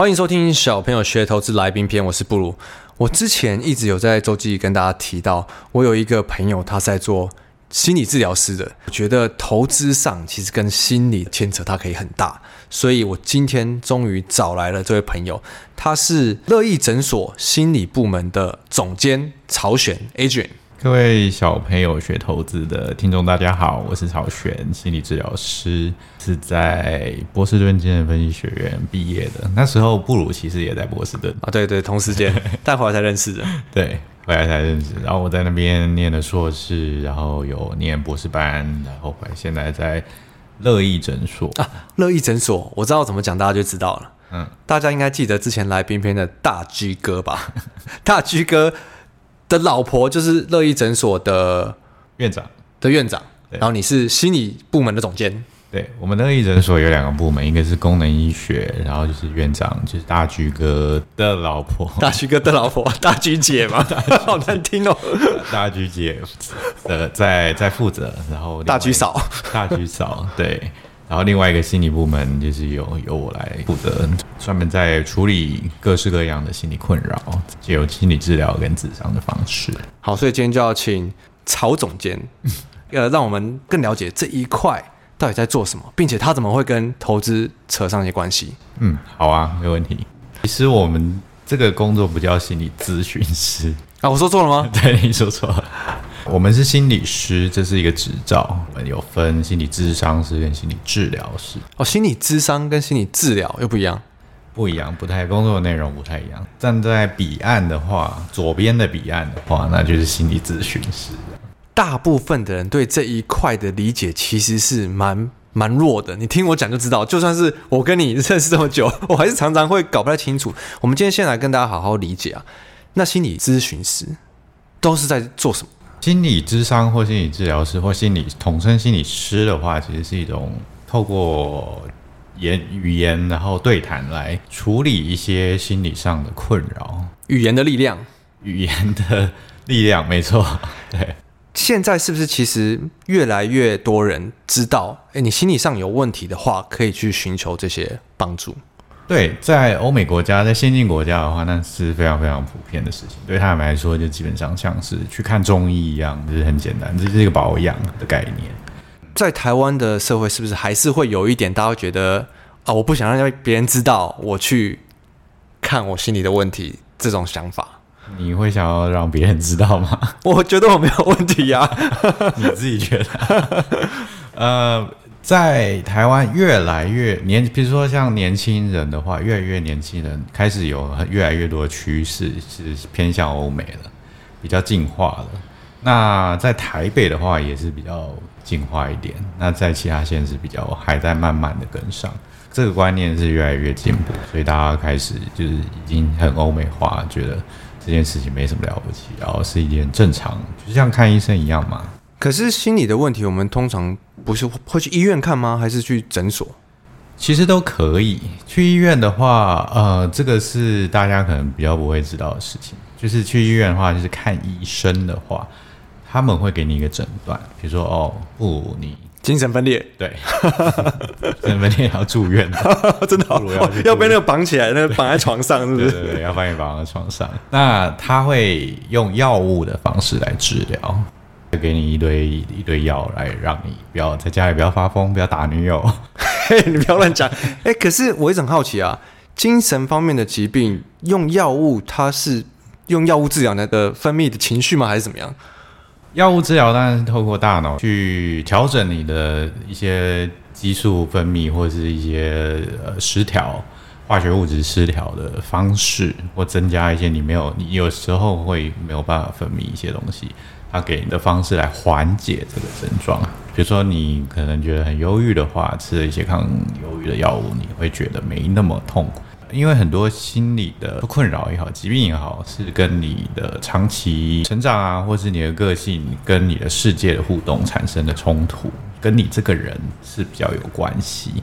欢迎收听小朋友学投资来宾篇，我是布鲁。我之前一直有在周记跟大家提到，我有一个朋友，他在做心理治疗师的。我觉得投资上其实跟心理牵扯，它可以很大。所以我今天终于找来了这位朋友，他是乐意诊所心理部门的总监曹璇 Adrian。各位小朋友学投资的听众，大家好，我是曹璇，心理治疗师，是在波士顿精神分析学院毕业的。那时候布鲁其实也在波士顿啊，对对，同时间，但后来才认识的，对，后来才认识。然后我在那边念了硕士，然后有念博士班，然后后来现在在乐意诊所啊，乐意诊所，我知道怎么讲，大家就知道了。嗯，大家应该记得之前来宾篇的大 G 哥吧？大 G 哥。的老婆就是乐意诊所的院长的院长，然后你是心理部门的总监。对，我们乐意诊所有两个部门，一个是功能医学，然后就是院长就是大居哥的老婆，大居哥的老婆，大居姐嘛，好难听哦。大居姐呃在在负责，然后大居嫂，大居嫂对。然后另外一个心理部门就是由由我来负责，专门在处理各式各样的心理困扰，借由心理治疗跟智商的方式。好，所以今天就要请曹总监，呃，让我们更了解这一块到底在做什么，并且他怎么会跟投资扯上一些关系。嗯，好啊，没问题。其实我们这个工作不叫心理咨询师啊，我说错了吗？对，你说错了。我们是心理师，这是一个执照。我们有分心理咨商师跟心理治疗师。哦，心理咨商跟心理治疗又不一样，不一样，不太工作的内容不太一样。站在彼岸的话，左边的彼岸的话，那就是心理咨询师。大部分的人对这一块的理解其实是蛮蛮弱的。你听我讲就知道，就算是我跟你认识这么久，我还是常常会搞不太清楚。我们今天先来跟大家好好理解啊，那心理咨询师都是在做什么？心理咨商或心理治疗师或心理统称心理师的话，其实是一种透过言语言然后对谈来处理一些心理上的困扰。语言的力量，语言的力量，没错。对，现在是不是其实越来越多人知道，诶，你心理上有问题的话，可以去寻求这些帮助？对，在欧美国家，在先进国家的话，那是非常非常普遍的事情。对他们来说，就基本上像是去看中医一样，就是很简单，这是一个保养的概念。在台湾的社会，是不是还是会有一点，大家会觉得啊，我不想让别人知道我去看我心里的问题这种想法？你会想要让别人知道吗？我觉得我没有问题呀，你自己觉得？呃。在台湾越来越年，比如说像年轻人的话，越来越年轻人开始有越来越多的趋势是偏向欧美了，比较进化了。那在台北的话也是比较进化一点，那在其他县市比较还在慢慢的跟上，这个观念是越来越进步，所以大家开始就是已经很欧美化，觉得这件事情没什么了不起，然后是一件正常，就像看医生一样嘛。可是心理的问题，我们通常不是会去医院看吗？还是去诊所？其实都可以。去医院的话，呃，这个是大家可能比较不会知道的事情。就是去医院的话，就是看医生的话，他们会给你一个诊断，比如说哦，不，你精神分裂，对，精神分裂要住院，真的好要 要被那个绑起来，那个绑在床上，是不是？对对对，要把你绑在床上。那他会用药物的方式来治疗。会给你一堆一堆药来让你不要在家里不要发疯，不要打女友。嘿，你不要乱讲。哎，可是我一直很好奇啊，精神方面的疾病用药物，它是用药物治疗那个分泌的情绪吗？还是怎么样？药物治疗当然是透过大脑去调整你的一些激素分泌，或者是一些呃失调、化学物质失调的方式，或增加一些你没有，你有时候会没有办法分泌一些东西。他给你的方式来缓解这个症状，比如说你可能觉得很忧郁的话，吃了一些抗忧郁的药物，你会觉得没那么痛苦。因为很多心理的困扰也好，疾病也好，是跟你的长期成长啊，或是你的个性跟你的世界的互动产生的冲突，跟你这个人是比较有关系。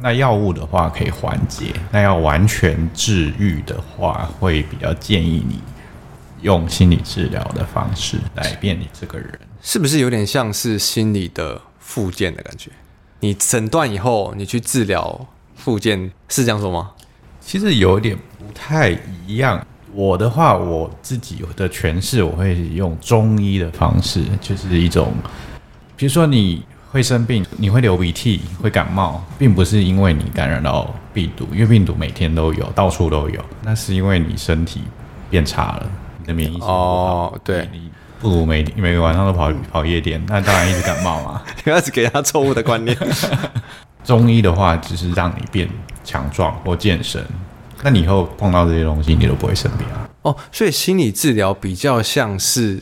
那药物的话可以缓解，那要完全治愈的话，会比较建议你。用心理治疗的方式改变你这个人，是不是有点像是心理的复健的感觉？你诊断以后，你去治疗复健，是这样说吗？其实有点不太一样。我的话，我自己的诠释，我会用中医的方式，就是一种，比如说你会生病，你会流鼻涕，会感冒，并不是因为你感染到病毒，因为病毒每天都有，到处都有，那是因为你身体变差了，你的免疫力哦，对，你不如每每个晚上都跑跑夜店，那当然一直感冒嘛。开始给他错误的观念。中医的话，只是让你变强壮或健身。那你以后碰到这些东西，你都不会生病啊？哦，所以心理治疗比较像是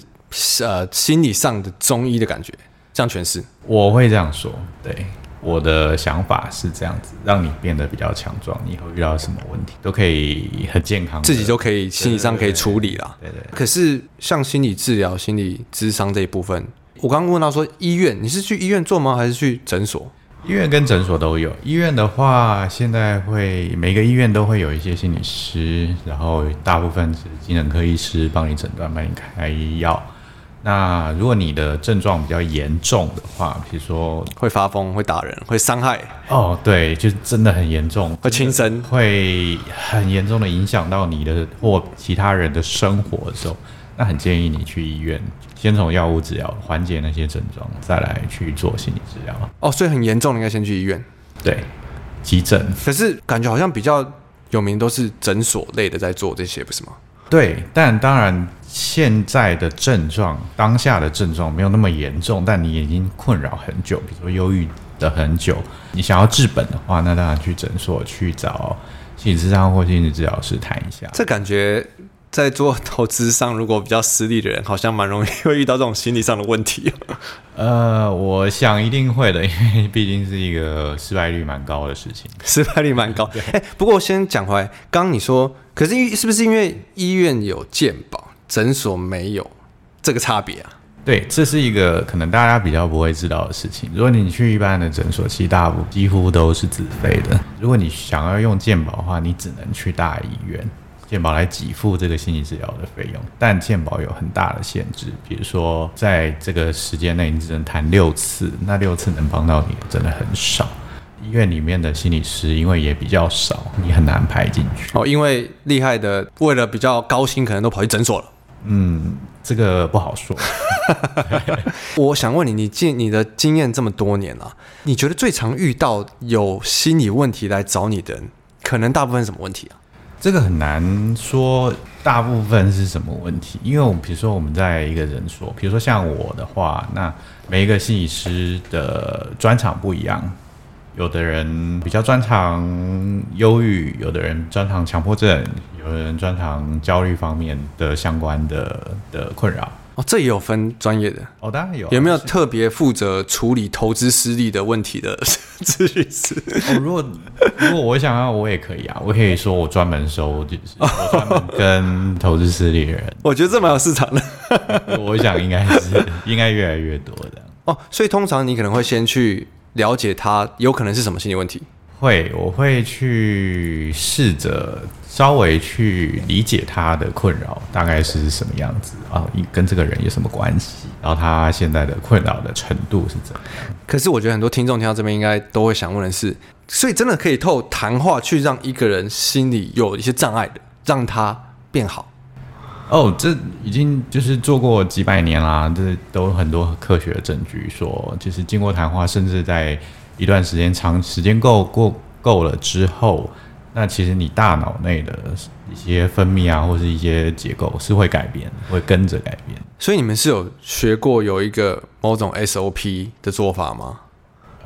呃心理上的中医的感觉，这样诠释？我会这样说，对，我的想法是这样子，让你变得比较强壮，你以后遇到什么问题都可以很健康，自己就可以心理上可以处理啦。对对，对。可是像心理治疗、心理咨商这一部分，我刚刚问到说医院，你是去医院做吗？还是去诊所？医院跟诊所都有。医院的话，现在会每个医院都会有一些心理师，然后大部分是精神科医师帮你诊断、帮你开药。那如果你的症状比较严重的话，比如说会发疯、会打人、会伤害，哦，对，就真的很严重，会轻生，会很严重的影响到你的或其他人的生活的时候，那很建议你去医院。先从药物治疗缓解那些症状，再来去做心理治疗。哦，所以很严重，应该先去医院。对，急诊。可是感觉好像比较有名都是诊所类的在做这些，不是吗？对，但当然现在的症状，当下的症状没有那么严重，但你已经困扰很久，比如说忧郁的很久，你想要治本的话，那当然去诊所去找心理治疗或心理治疗师谈一下。这感觉。在做投资上，如果比较失利的人，好像蛮容易会遇到这种心理上的问题。呃，我想一定会的，因为毕竟是一个失败率蛮高的事情。失败率蛮高。哎、欸，不过先讲回来，刚刚你说，可是是不是因为医院有健保，诊所没有这个差别啊？对，这是一个可能大家比较不会知道的事情。如果你去一般的诊所，其实大部几乎都是自费的。如果你想要用健保的话，你只能去大医院。健保来给付这个心理治疗的费用，但健保有很大的限制，比如说在这个时间内你只能谈六次，那六次能帮到你真的很少。医院里面的心理师因为也比较少，你很难排进去。哦，因为厉害的为了比较高薪，可能都跑去诊所了。嗯，这个不好说。我想问你，你经你的经验这么多年了，你觉得最常遇到有心理问题来找你的人，可能大部分什么问题啊？这个很难说，大部分是什么问题？因为我们比如说我们在一个人所，比如说像我的话，那每一个心理师的专长不一样，有的人比较专长忧郁，有的人专长强迫症，有的人专长焦虑方面的相关的的困扰。哦，这也有分专业的哦，当然有。有没有特别负责处理投资失利的问题的 咨询师？哦，如果如果我想要，我也可以啊，我可以说我专门收，就是我专门跟投资失利的人。我觉得这蛮有市场的。我想应该是应该越来越多的。哦，所以通常你可能会先去了解他有可能是什么心理问题。会，我会去试着稍微去理解他的困扰大概是什么样子啊，跟这个人有什么关系，然后他现在的困扰的程度是怎样。可是我觉得很多听众听到这边应该都会想问的是，所以真的可以透过谈话去让一个人心里有一些障碍的，让他变好？哦，这已经就是做过几百年啦，这都有很多科学的证据说，就是经过谈话，甚至在。一段时间长时间够过够了之后，那其实你大脑内的一些分泌啊，或是一些结构是会改变，会跟着改变。所以你们是有学过有一个某种 SOP 的做法吗？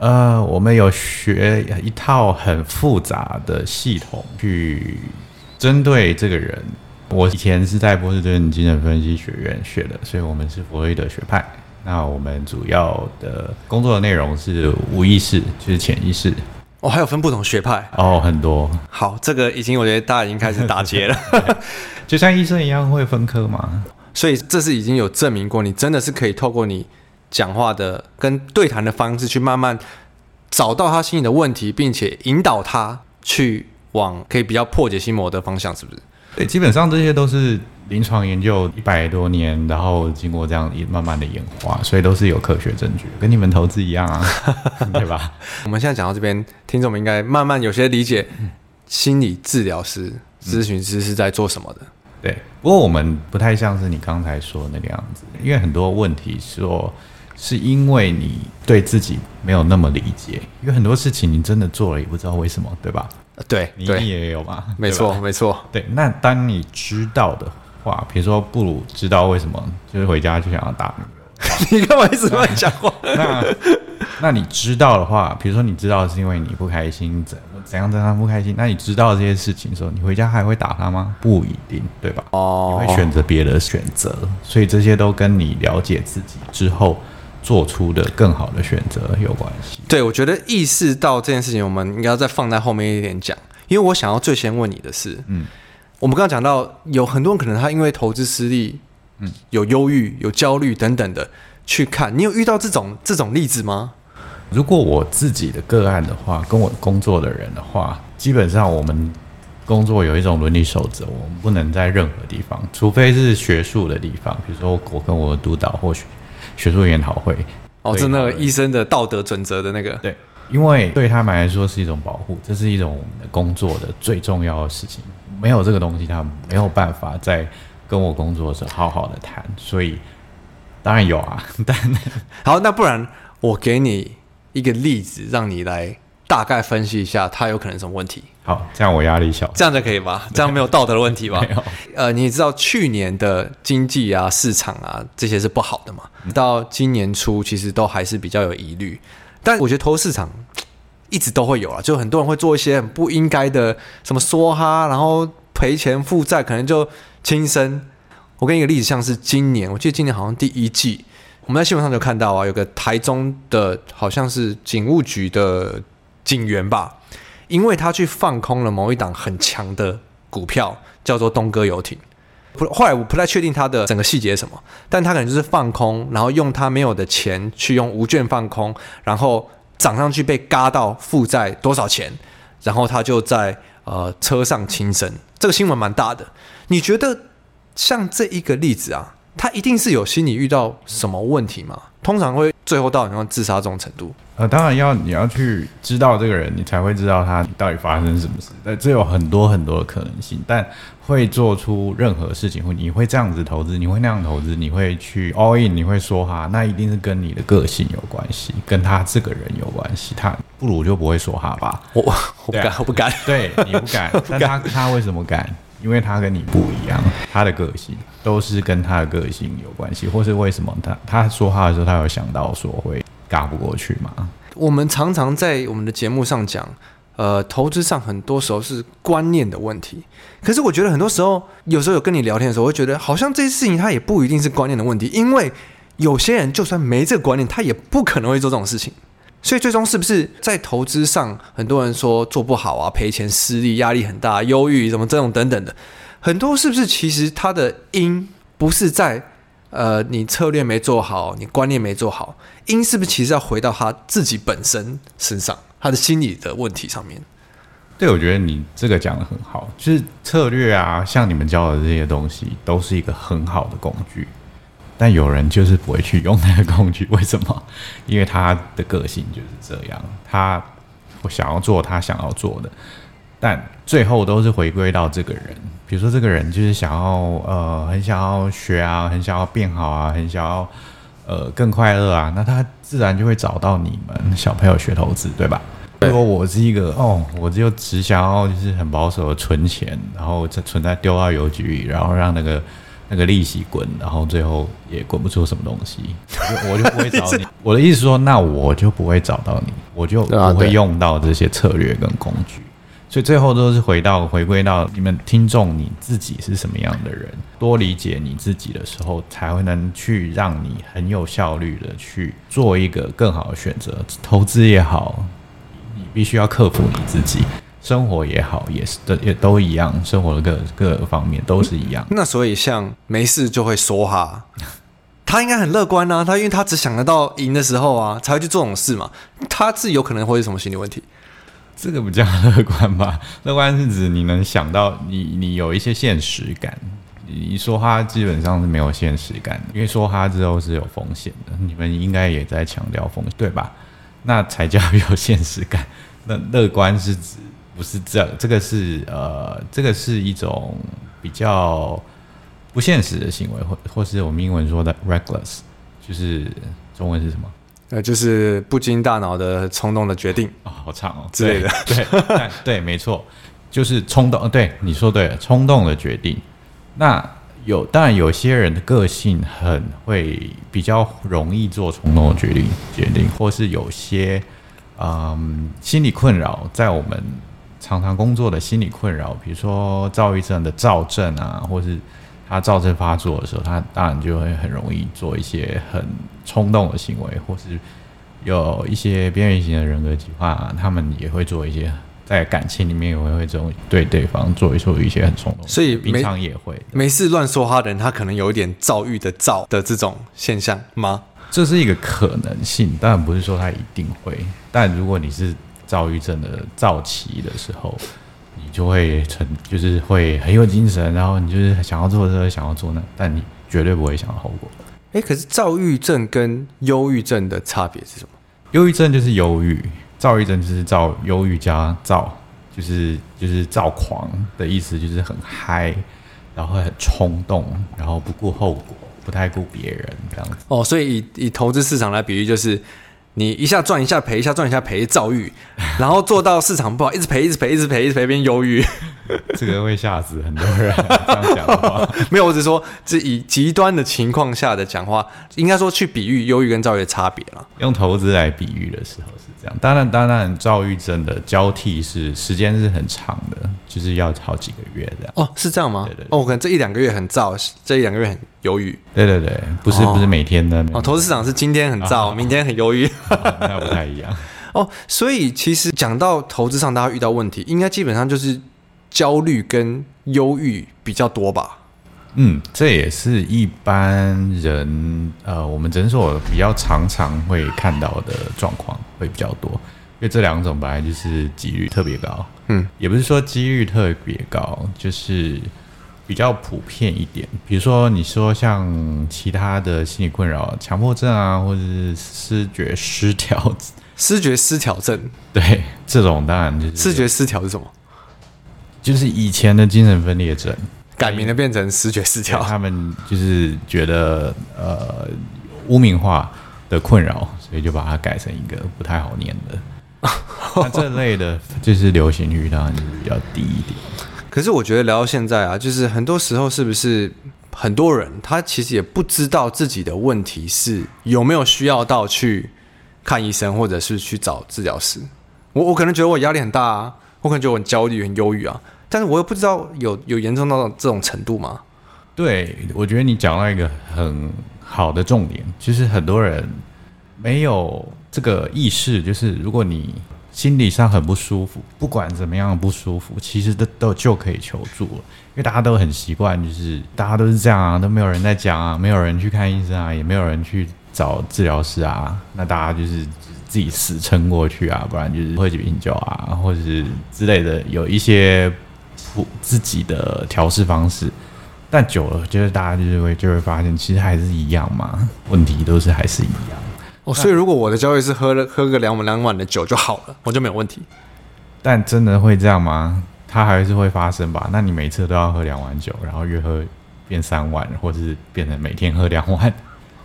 呃，我们有学一套很复杂的系统去针对这个人。我以前是在波士顿精神分析学院学的，所以我们是弗洛伊德学派。那我们主要的工作的内容是无意识，就是潜意识。哦，还有分不同学派哦，很多。好，这个已经我觉得大家已经开始打结了，就像医生一样会分科嘛。所以这是已经有证明过，你真的是可以透过你讲话的跟对谈的方式，去慢慢找到他心里的问题，并且引导他去往可以比较破解心魔的方向，是不是？对，基本上这些都是。临床研究一百多年，然后经过这样一慢慢的演化，所以都是有科学证据，跟你们投资一样啊，对吧？我们现在讲到这边，听众们应该慢慢有些理解，心理治疗师、咨询师是在做什么的？嗯、对，不过我们不太像是你刚才说的那个样子，因为很多问题说是因为你对自己没有那么理解，因为很多事情你真的做了也不知道为什么，对吧？对，你也有嘛？没错，没错。对，那当你知道的话，比如说布鲁知道为什么就是回家就想要打你，你干嘛一直乱讲话？那那你知道的话，比如说你知道是因为你不开心，怎怎样让他不开心？那你知道这些事情的时候，你回家还会打他吗？不一定，对吧？哦，你会选择别的选择，所以这些都跟你了解自己之后。做出的更好的选择有关系。对，我觉得意识到这件事情，我们应该要再放在后面一点讲。因为我想要最先问你的是，嗯，我们刚刚讲到有很多人可能他因为投资失利，嗯，有忧郁、有焦虑等等的去看，你有遇到这种这种例子吗？如果我自己的个案的话，跟我工作的人的话，基本上我们工作有一种伦理守则，我们不能在任何地方，除非是学术的地方，比如说我跟我的督导或许。学术研讨会哦，是那个医生的道德准则的那个。对，因为对他们来说是一种保护，这是一种我们的工作的最重要的事情。没有这个东西，他没有办法在跟我工作的时候好好的谈。所以当然有啊，但好，那不然我给你一个例子，让你来大概分析一下，他有可能什么问题。好，这样我压力小，这样就可以吧？这样没有道德的问题吧？没有。呃，你也知道去年的经济啊、市场啊这些是不好的嘛？到今年初其实都还是比较有疑虑，但我觉得投市场一直都会有啊，就很多人会做一些很不应该的什么梭哈，然后赔钱负债，可能就轻生。我给你一个例子，像是今年，我记得今年好像第一季，我们在新闻上就看到啊，有个台中的好像是警务局的警员吧。因为他去放空了某一档很强的股票，叫做东哥游艇。不后来我不太确定他的整个细节是什么，但他可能就是放空，然后用他没有的钱去用无券放空，然后涨上去被嘎到负债多少钱，然后他就在呃车上轻生。这个新闻蛮大的。你觉得像这一个例子啊，他一定是有心理遇到什么问题吗？通常会最后到你像自杀这种程度？呃，当然要你要去知道这个人，你才会知道他到底发生什么事。但这有很多很多的可能性，但会做出任何事情，或你会这样子投资，你会那样投资，你会去 all in，你会说哈，那一定是跟你的个性有关系，跟他这个人有关系。他不如就不会说哈吧？我我不敢，我不敢。对，你不敢，但他 他为什么敢？因为他跟你不一样，他的个性都是跟他的个性有关系，或是为什么他他说话的时候，他有想到说会嘎不过去吗？我们常常在我们的节目上讲，呃，投资上很多时候是观念的问题。可是我觉得很多时候，有时候有跟你聊天的时候，我会觉得好像这些事情他也不一定是观念的问题，因为有些人就算没这个观念，他也不可能会做这种事情。所以最终是不是在投资上，很多人说做不好啊，赔钱、失利、压力很大、忧郁什么这种等等的，很多是不是其实它的因不是在呃你策略没做好，你观念没做好，因是不是其实要回到他自己本身身上，他的心理的问题上面？对，我觉得你这个讲得很好，就是策略啊，像你们教的这些东西，都是一个很好的工具。但有人就是不会去用那个工具，为什么？因为他的个性就是这样，他我想要做他想要做的，但最后都是回归到这个人。比如说，这个人就是想要呃，很想要学啊，很想要变好啊，很想要呃更快乐啊，那他自然就会找到你们小朋友学投资，对吧？如果我是一个哦，我就只想要就是很保守的存钱，然后再存在丢到邮局里，然后让那个。那个利息滚，然后最后也滚不出什么东西，我就，我就不会找你。我的意思说，那我就不会找到你，我就不会用到这些策略跟工具。所以最后都是回到回归到你们听众你自己是什么样的人，多理解你自己的时候，才会能去让你很有效率的去做一个更好的选择。投资也好，你必须要克服你自己。生活也好，也是都也都一样，生活的各各个方面都是一样。那所以像没事就会说哈，他应该很乐观啊，他因为他只想得到赢的时候啊，才会去做这种事嘛。他自己有可能会是什么心理问题？这个比较乐观吧？乐观是指你能想到你你有一些现实感。你说哈基本上是没有现实感的，因为说哈之后是有风险的。你们应该也在强调风险，对吧？那才叫有现实感。那乐观是指。不是这这个是呃，这个是一种比较不现实的行为，或或是我们英文说的 reckless，就是中文是什么？呃，就是不经大脑的冲动的决定啊、哦，好长哦之类的。对对，对，没错，就是冲动。对，你说对了，冲动的决定。那有，当然有些人的个性很会比较容易做冲动的决定，决定，或是有些嗯心理困扰，在我们常常工作的心理困扰，比如说躁郁症的躁症啊，或是他躁症发作的时候，他当然就会很容易做一些很冲动的行为，或是有一些边缘型的人格疾患，他们也会做一些。在感情里面也会会这种对对方做一做一些很冲动，所以平常也会没事乱说话的人，他可能有一点躁郁的躁的这种现象吗？这是一个可能性，当然不是说他一定会。但如果你是躁郁症的躁期的时候，你就会成就是会很有精神，然后你就是想要做这个，想要做那，但你绝对不会想到后果。哎，可是躁郁症跟忧郁症的差别是什么？忧郁症就是忧郁。躁郁症就是躁，忧郁加躁，就是就是躁狂的意思，就是很嗨，然后很冲动，然后不顾后果，不太顾别人这样子。哦，所以以以投资市场来比喻，就是。你一下赚一下赔一下赚一下赔，躁郁，然后做到市场不好，一直赔一直赔一直赔一直赔，变忧郁，这个会吓死很多人。这样讲的话，没有，我只是说，这以极端的情况下的讲话，应该说去比喻忧郁跟躁郁的差别了。用投资来比喻的时候是这样，当然当然，躁郁症的交替是时间是很长的，就是要好几个月这样。哦，是这样吗？对对对。哦，可能这一两个月很躁，这一两个月很忧郁。对对对，不是不是每天的。哦，投资市场是今天很躁，明天很忧郁。那不太一样 哦，所以其实讲到投资上，大家遇到问题，应该基本上就是焦虑跟忧郁比较多吧？嗯，这也是一般人呃，我们诊所比较常常会看到的状况会比较多，因为这两种本来就是几率特别高。嗯，也不是说几率特别高，就是。比较普遍一点，比如说你说像其他的心理困扰，强迫症啊，或者是视觉失调，视觉失调症，对，这种当然就是视觉失调是什么？就是以前的精神分裂症改名了变成失觉失调，他们就是觉得呃污名化的困扰，所以就把它改成一个不太好念的。那这类的，就是流行率当然就是比较低一点。可是我觉得聊到现在啊，就是很多时候是不是很多人他其实也不知道自己的问题是有没有需要到去看医生，或者是去找治疗师。我我可能觉得我压力很大啊，我可能觉得我很焦虑、很忧郁啊，但是我又不知道有有严重到这种程度吗？对，我觉得你讲到一个很好的重点，就是很多人没有这个意识，就是如果你。心理上很不舒服，不管怎么样不舒服，其实都都就可以求助了，因为大家都很习惯，就是大家都是这样啊，都没有人在讲啊，没有人去看医生啊，也没有人去找治疗师啊，那大家就是自己死撑过去啊，不然就是喝几瓶酒啊，或者是之类的，有一些不自己的调试方式，但久了，就是大家就是会就会发现，其实还是一样嘛，问题都是还是一样。哦，所以如果我的焦虑是喝了喝个两碗两碗的酒就好了，我就没有问题。但真的会这样吗？它还是会发生吧？那你每次都要喝两碗酒，然后越喝变三碗，或者是变成每天喝两碗？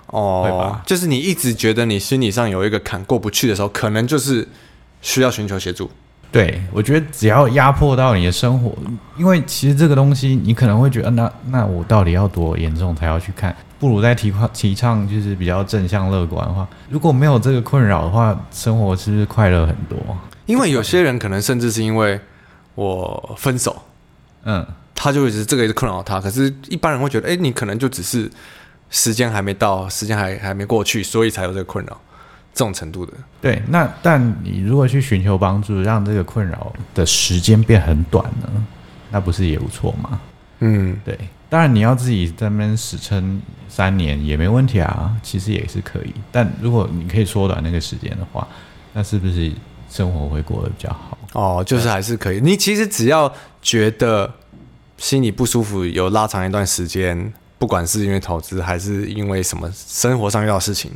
哦，对吧？就是你一直觉得你心理上有一个坎过不去的时候，可能就是需要寻求协助。对，我觉得只要压迫到你的生活，因为其实这个东西你可能会觉得，那那我到底要多严重才要去看？不如在提倡提倡就是比较正向乐观的话，如果没有这个困扰的话，生活是不是快乐很多？因为有些人可能甚至是因为我分手，嗯，他就一直这个也是困扰他。可是，一般人会觉得，哎，你可能就只是时间还没到，时间还还没过去，所以才有这个困扰，这种程度的。对，那但你如果去寻求帮助，让这个困扰的时间变很短呢，那不是也不错吗？嗯，对。当然，你要自己在那边死撑三年也没问题啊，其实也是可以。但如果你可以缩短那个时间的话，那是不是生活会过得比较好？哦，就是还是可以。你其实只要觉得心里不舒服，有拉长一段时间，不管是因为投资还是因为什么生活上遇到事情，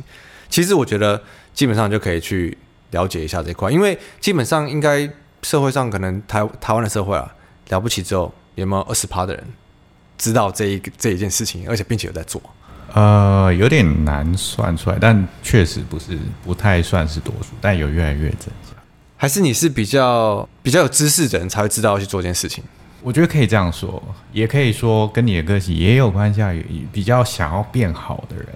其实我觉得基本上就可以去了解一下这块，因为基本上应该社会上可能台台湾的社会啊，了不起之后有没有二十趴的人知道这一这一件事情，而且并且有在做？呃，有点难算出来，但确实不是不太算是多数，但有越来越增加。还是你是比较比较有知识的人才会知道要去做这件事情？我觉得可以这样说，也可以说跟你的个性也有关系啊。比较想要变好的人，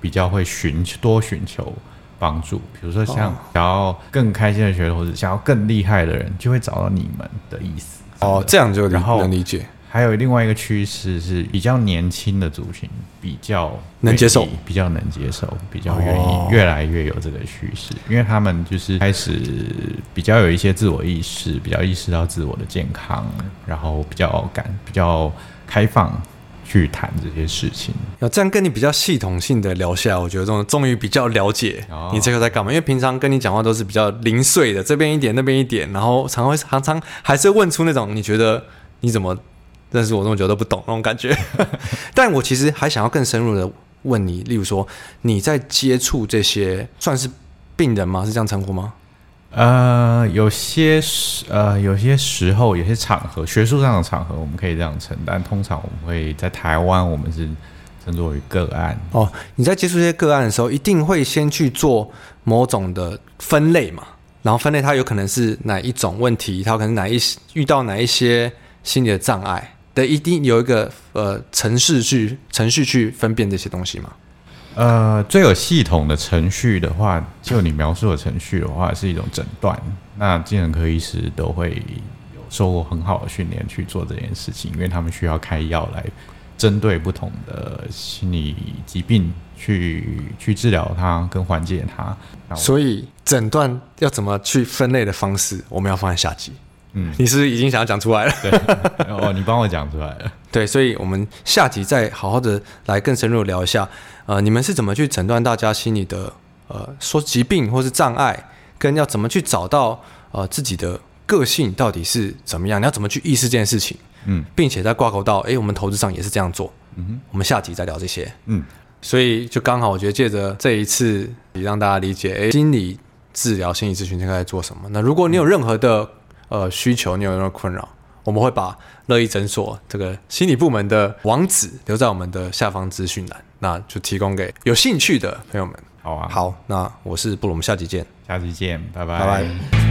比较会寻求多寻求帮助。比如说像想要更开心的学或者，想要更厉害的人，就会找到你们的意思。哦，这样就然后能理解。还有另外一个趋势是比较年轻的族群比较能接受，比较能接受，比较愿意越来越有这个趋势，因为他们就是开始比较有一些自我意识，比较意识到自我的健康，然后比较敢、比较开放去谈这些事情。要这样跟你比较系统性的聊下来，我觉得这种终于比较了解你这个在干嘛。因为平常跟你讲话都是比较零碎的，这边一点那边一点，然后常会常常还是问出那种你觉得你怎么。认识我这么久都不懂那种感觉，但我其实还想要更深入的问你，例如说你在接触这些算是病人吗？是这样称呼吗？呃，有些时呃有些时候有些场合，学术上的场合我们可以这样称，但通常我们会在台湾我们是称作为个案。哦，你在接触这些个案的时候，一定会先去做某种的分类嘛？然后分类它有可能是哪一种问题，它有可能哪一遇到哪一些心理的障碍。的一定有一个呃程序去程序去分辨这些东西吗？呃，最有系统的程序的话，就你描述的程序的话，是一种诊断。那精神科医师都会有受过很好的训练去做这件事情，因为他们需要开药来针对不同的心理疾病去去治疗它跟缓解它。所以诊断要怎么去分类的方式，我们要放在下集。嗯，你是已经想要讲出来了？对，哦，你帮我讲出来了。对，所以我们下集再好好的来更深入聊一下，呃，你们是怎么去诊断大家心里的呃说疾病或是障碍，跟要怎么去找到呃自己的个性到底是怎么样？你要怎么去意识这件事情？嗯，并且在挂钩到，哎，我们投资上也是这样做。嗯哼，我们下集再聊这些。嗯，所以就刚好，我觉得借着这一次，也让大家理解，哎，心理治疗、心理咨询应该在做什么。那如果你有任何的呃，需求你有任何困扰，我们会把乐意诊所这个心理部门的网址留在我们的下方资讯栏，那就提供给有兴趣的朋友们。好啊，好，那我是布鲁，我们下集见，下集见，拜拜，拜拜。